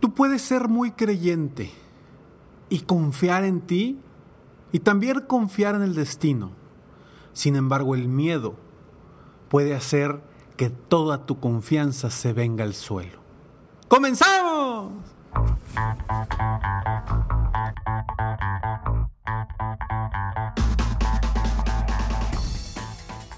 Tú puedes ser muy creyente y confiar en ti y también confiar en el destino. Sin embargo, el miedo puede hacer que toda tu confianza se venga al suelo. ¡Comenzamos!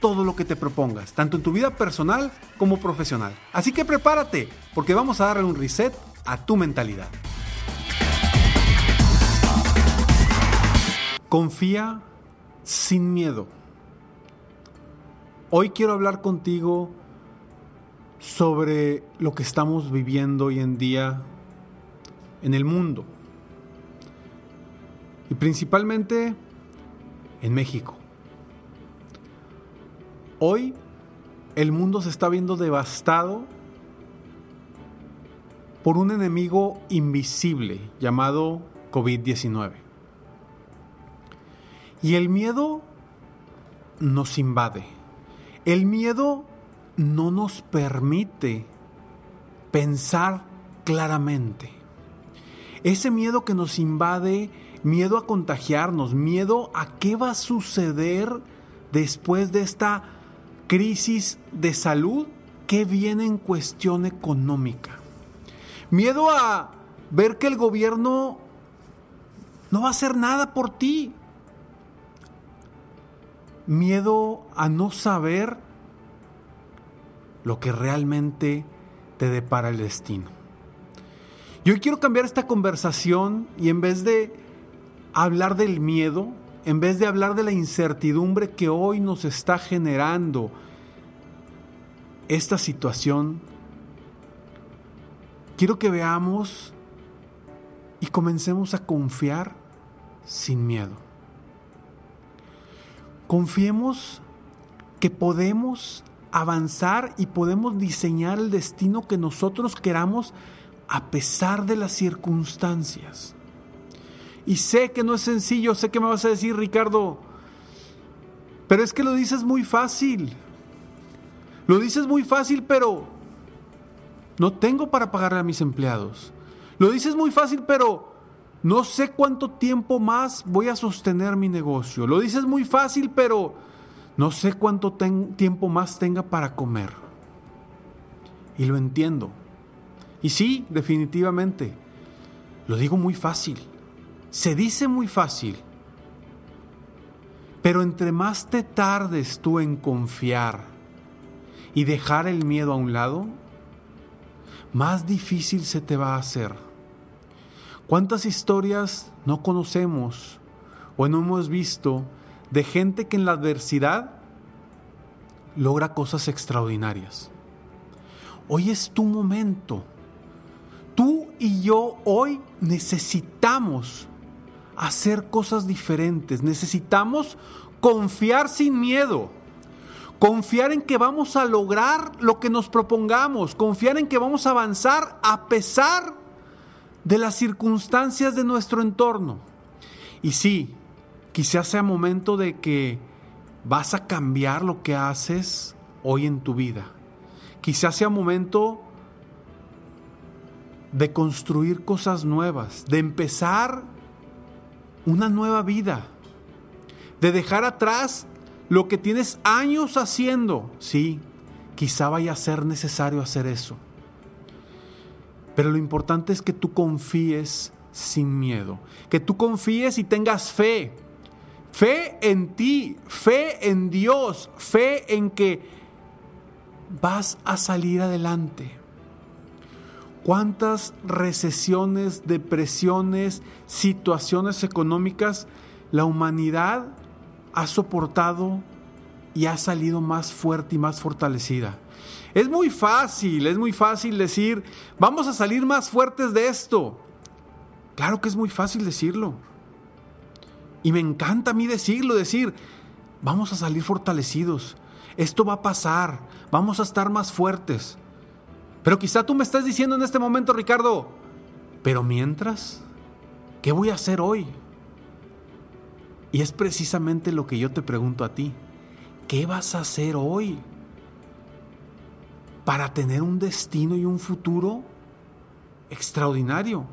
todo lo que te propongas, tanto en tu vida personal como profesional. Así que prepárate, porque vamos a darle un reset a tu mentalidad. Confía sin miedo. Hoy quiero hablar contigo sobre lo que estamos viviendo hoy en día en el mundo. Y principalmente en México. Hoy el mundo se está viendo devastado por un enemigo invisible llamado COVID-19. Y el miedo nos invade. El miedo no nos permite pensar claramente. Ese miedo que nos invade, miedo a contagiarnos, miedo a qué va a suceder después de esta crisis de salud que viene en cuestión económica. Miedo a ver que el gobierno no va a hacer nada por ti. Miedo a no saber lo que realmente te depara el destino. Yo quiero cambiar esta conversación y en vez de hablar del miedo, en vez de hablar de la incertidumbre que hoy nos está generando esta situación, quiero que veamos y comencemos a confiar sin miedo. Confiemos que podemos avanzar y podemos diseñar el destino que nosotros queramos a pesar de las circunstancias. Y sé que no es sencillo, sé que me vas a decir, Ricardo, pero es que lo dices muy fácil. Lo dices muy fácil, pero no tengo para pagarle a mis empleados. Lo dices muy fácil, pero no sé cuánto tiempo más voy a sostener mi negocio. Lo dices muy fácil, pero no sé cuánto tiempo más tenga para comer. Y lo entiendo. Y sí, definitivamente, lo digo muy fácil. Se dice muy fácil. Pero entre más te tardes tú en confiar y dejar el miedo a un lado, más difícil se te va a hacer. ¿Cuántas historias no conocemos o no hemos visto de gente que en la adversidad logra cosas extraordinarias? Hoy es tu momento. Tú y yo hoy necesitamos hacer cosas diferentes. Necesitamos confiar sin miedo. Confiar en que vamos a lograr lo que nos propongamos. Confiar en que vamos a avanzar a pesar de las circunstancias de nuestro entorno. Y sí, Quizás sea momento de que vas a cambiar lo que haces hoy en tu vida. Quizás sea momento de construir cosas nuevas, de empezar una nueva vida, de dejar atrás lo que tienes años haciendo. Sí, quizá vaya a ser necesario hacer eso. Pero lo importante es que tú confíes sin miedo, que tú confíes y tengas fe. Fe en ti, fe en Dios, fe en que vas a salir adelante. ¿Cuántas recesiones, depresiones, situaciones económicas la humanidad ha soportado y ha salido más fuerte y más fortalecida? Es muy fácil, es muy fácil decir, vamos a salir más fuertes de esto. Claro que es muy fácil decirlo. Y me encanta a mí decirlo, decir, vamos a salir fortalecidos. Esto va a pasar, vamos a estar más fuertes. Pero quizá tú me estás diciendo en este momento, Ricardo, pero mientras, ¿qué voy a hacer hoy? Y es precisamente lo que yo te pregunto a ti. ¿Qué vas a hacer hoy para tener un destino y un futuro extraordinario?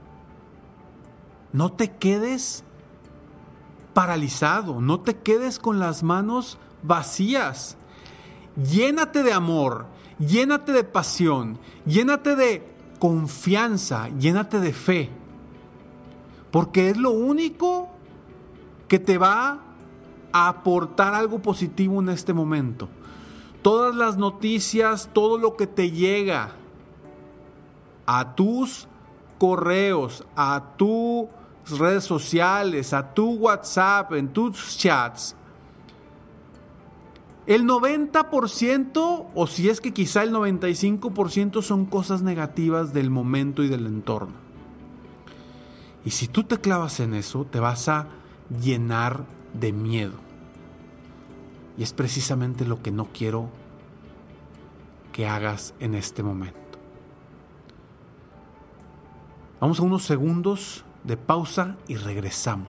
No te quedes paralizado, no te quedes con las manos vacías. Llénate de amor, llénate de pasión, llénate de confianza, llénate de fe. Porque es lo único que te va a aportar algo positivo en este momento. Todas las noticias, todo lo que te llega a tus correos, a tus redes sociales, a tu WhatsApp, en tus chats, el 90% o si es que quizá el 95% son cosas negativas del momento y del entorno. Y si tú te clavas en eso, te vas a llenar de miedo. Y es precisamente lo que no quiero que hagas en este momento. Vamos a unos segundos de pausa y regresamos.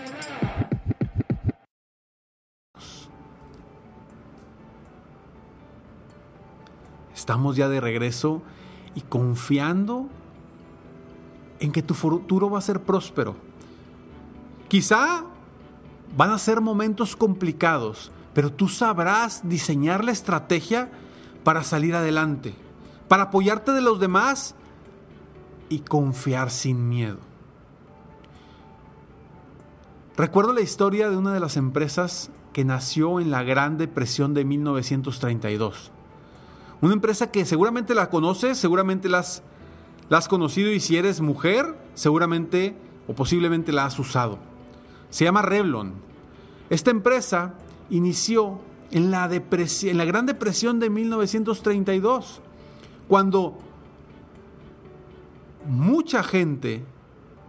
Estamos ya de regreso y confiando en que tu futuro va a ser próspero. Quizá van a ser momentos complicados, pero tú sabrás diseñar la estrategia para salir adelante, para apoyarte de los demás y confiar sin miedo. Recuerdo la historia de una de las empresas que nació en la Gran Depresión de 1932. Una empresa que seguramente la conoces, seguramente la has, conocido y si eres mujer, seguramente o posiblemente la has usado. Se llama Revlon. Esta empresa inició en la Gran Depresión de 1932, cuando mucha gente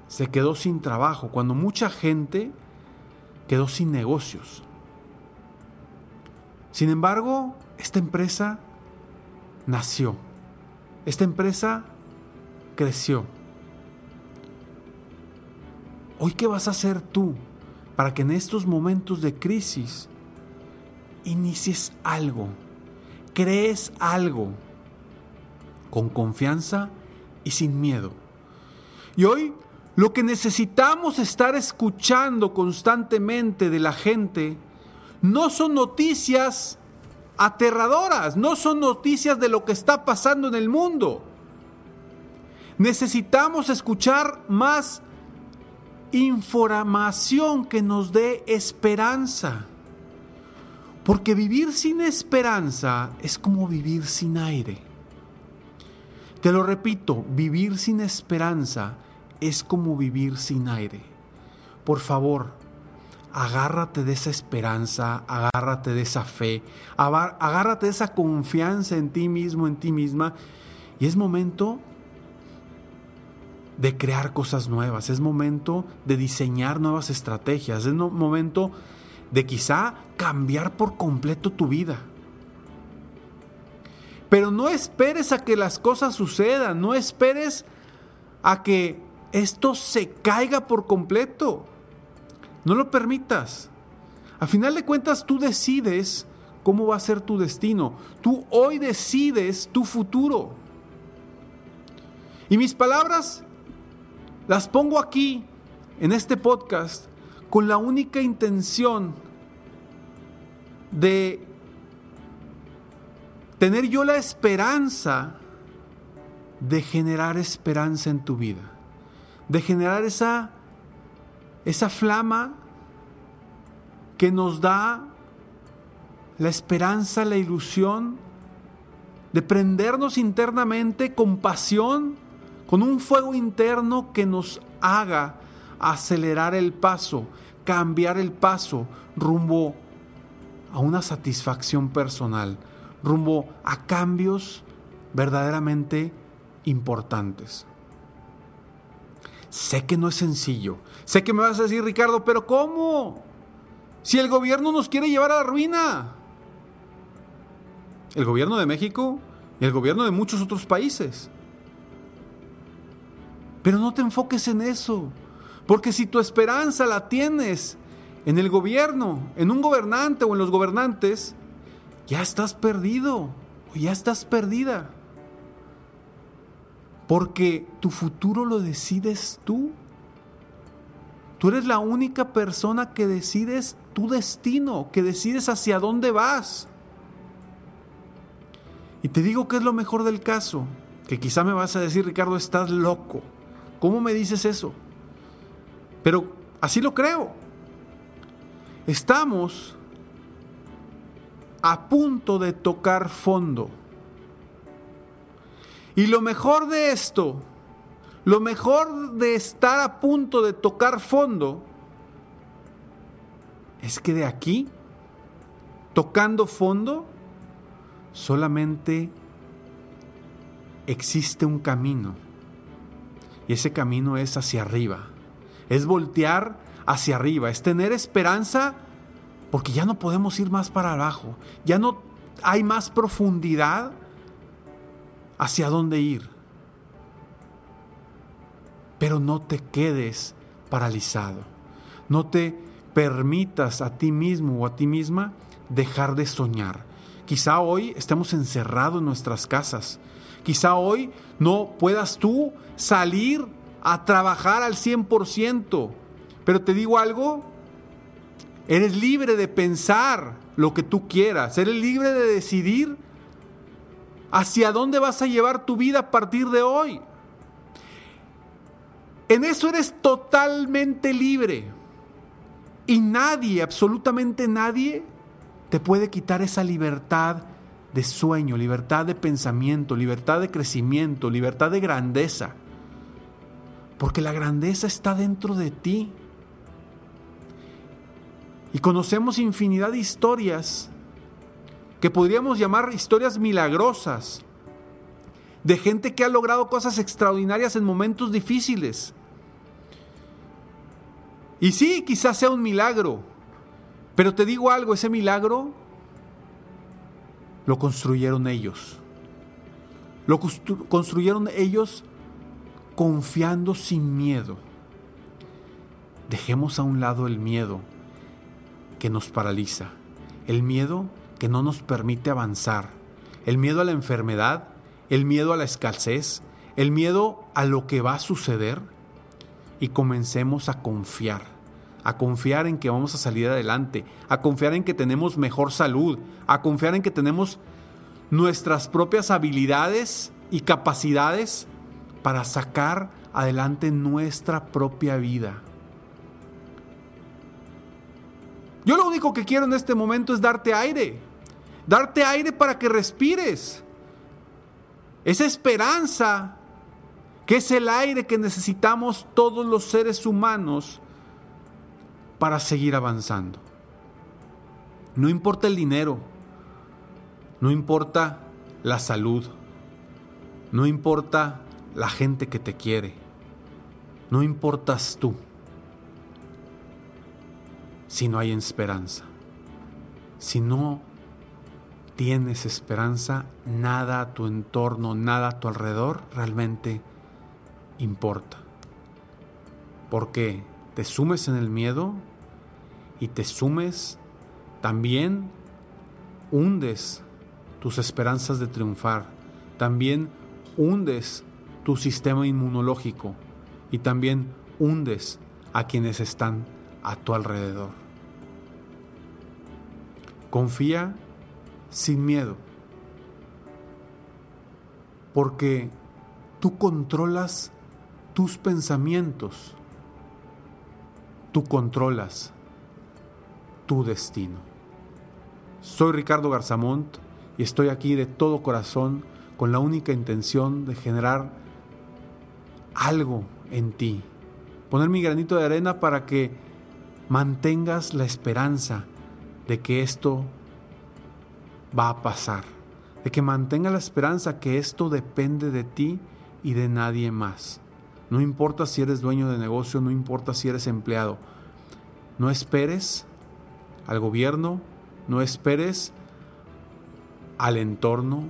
se quedó sin trabajo, cuando mucha gente quedó sin negocios. Sin embargo, esta empresa nació, esta empresa creció. Hoy, ¿qué vas a hacer tú para que en estos momentos de crisis inicies algo, crees algo con confianza y sin miedo? Y hoy lo que necesitamos estar escuchando constantemente de la gente no son noticias aterradoras, no son noticias de lo que está pasando en el mundo. Necesitamos escuchar más información que nos dé esperanza. Porque vivir sin esperanza es como vivir sin aire. Te lo repito, vivir sin esperanza es como vivir sin aire. Por favor, agárrate de esa esperanza, agárrate de esa fe, agárrate de esa confianza en ti mismo, en ti misma. Y es momento de crear cosas nuevas, es momento de diseñar nuevas estrategias, es momento de quizá cambiar por completo tu vida. Pero no esperes a que las cosas sucedan, no esperes a que esto se caiga por completo. No lo permitas. A final de cuentas, tú decides cómo va a ser tu destino. Tú hoy decides tu futuro. Y mis palabras las pongo aquí, en este podcast, con la única intención de tener yo la esperanza de generar esperanza en tu vida de generar esa, esa flama que nos da la esperanza, la ilusión de prendernos internamente con pasión, con un fuego interno que nos haga acelerar el paso, cambiar el paso rumbo a una satisfacción personal, rumbo a cambios verdaderamente importantes. Sé que no es sencillo. Sé que me vas a decir, Ricardo, pero ¿cómo? Si el gobierno nos quiere llevar a la ruina. El gobierno de México y el gobierno de muchos otros países. Pero no te enfoques en eso. Porque si tu esperanza la tienes en el gobierno, en un gobernante o en los gobernantes, ya estás perdido o ya estás perdida. Porque tu futuro lo decides tú. Tú eres la única persona que decides tu destino, que decides hacia dónde vas. Y te digo que es lo mejor del caso, que quizá me vas a decir, Ricardo, estás loco. ¿Cómo me dices eso? Pero así lo creo. Estamos a punto de tocar fondo. Y lo mejor de esto, lo mejor de estar a punto de tocar fondo, es que de aquí, tocando fondo, solamente existe un camino. Y ese camino es hacia arriba. Es voltear hacia arriba, es tener esperanza porque ya no podemos ir más para abajo. Ya no hay más profundidad hacia dónde ir. Pero no te quedes paralizado. No te permitas a ti mismo o a ti misma dejar de soñar. Quizá hoy estemos encerrados en nuestras casas. Quizá hoy no puedas tú salir a trabajar al 100%. Pero te digo algo, eres libre de pensar lo que tú quieras. Eres libre de decidir hacia dónde vas a llevar tu vida a partir de hoy. En eso eres totalmente libre. Y nadie, absolutamente nadie, te puede quitar esa libertad de sueño, libertad de pensamiento, libertad de crecimiento, libertad de grandeza. Porque la grandeza está dentro de ti. Y conocemos infinidad de historias que podríamos llamar historias milagrosas, de gente que ha logrado cosas extraordinarias en momentos difíciles. Y sí, quizás sea un milagro, pero te digo algo, ese milagro lo construyeron ellos. Lo construyeron ellos confiando sin miedo. Dejemos a un lado el miedo que nos paraliza, el miedo que no nos permite avanzar, el miedo a la enfermedad, el miedo a la escasez, el miedo a lo que va a suceder. Y comencemos a confiar, a confiar en que vamos a salir adelante, a confiar en que tenemos mejor salud, a confiar en que tenemos nuestras propias habilidades y capacidades para sacar adelante nuestra propia vida. Yo lo único que quiero en este momento es darte aire, darte aire para que respires. Esa esperanza que es el aire que necesitamos todos los seres humanos para seguir avanzando. No importa el dinero, no importa la salud, no importa la gente que te quiere, no importas tú si no hay esperanza. Si no tienes esperanza, nada a tu entorno, nada a tu alrededor realmente importa. Porque te sumes en el miedo y te sumes también hundes tus esperanzas de triunfar, también hundes tu sistema inmunológico y también hundes a quienes están a tu alrededor. Confía sin miedo, porque tú controlas tus pensamientos, tú controlas tu destino. Soy Ricardo Garzamont y estoy aquí de todo corazón con la única intención de generar algo en ti, poner mi granito de arena para que mantengas la esperanza de que esto va a pasar, de que mantenga la esperanza que esto depende de ti y de nadie más. No importa si eres dueño de negocio, no importa si eres empleado. No esperes al gobierno, no esperes al entorno,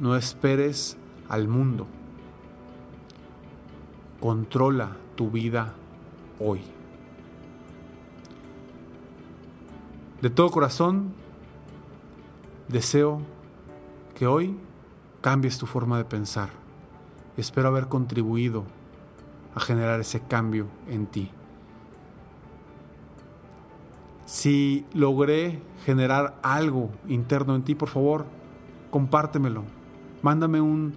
no esperes al mundo. Controla tu vida hoy. De todo corazón, deseo que hoy cambies tu forma de pensar. Espero haber contribuido a generar ese cambio en ti. Si logré generar algo interno en ti, por favor, compártemelo. Mándame un,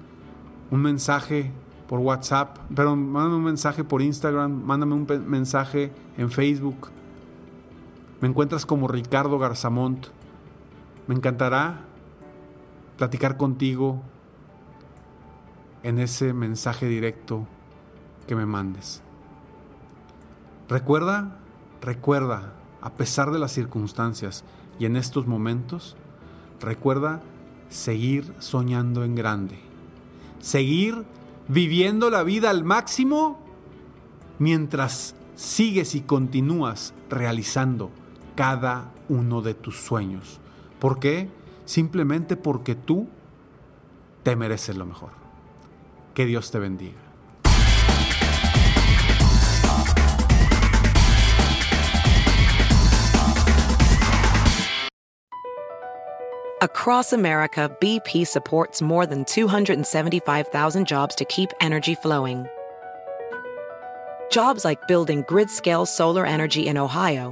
un mensaje por WhatsApp, pero mándame un mensaje por Instagram, mándame un mensaje en Facebook me encuentras como Ricardo Garzamont. Me encantará platicar contigo en ese mensaje directo que me mandes. Recuerda, recuerda, a pesar de las circunstancias y en estos momentos, recuerda seguir soñando en grande. Seguir viviendo la vida al máximo mientras sigues y continúas realizando cada uno de tus sueños. ¿Por qué? Simplemente porque tú te mereces lo mejor. Que Dios te bendiga. Across America, BP supports more than 275,000 jobs to keep energy flowing. Jobs like building grid-scale solar energy in Ohio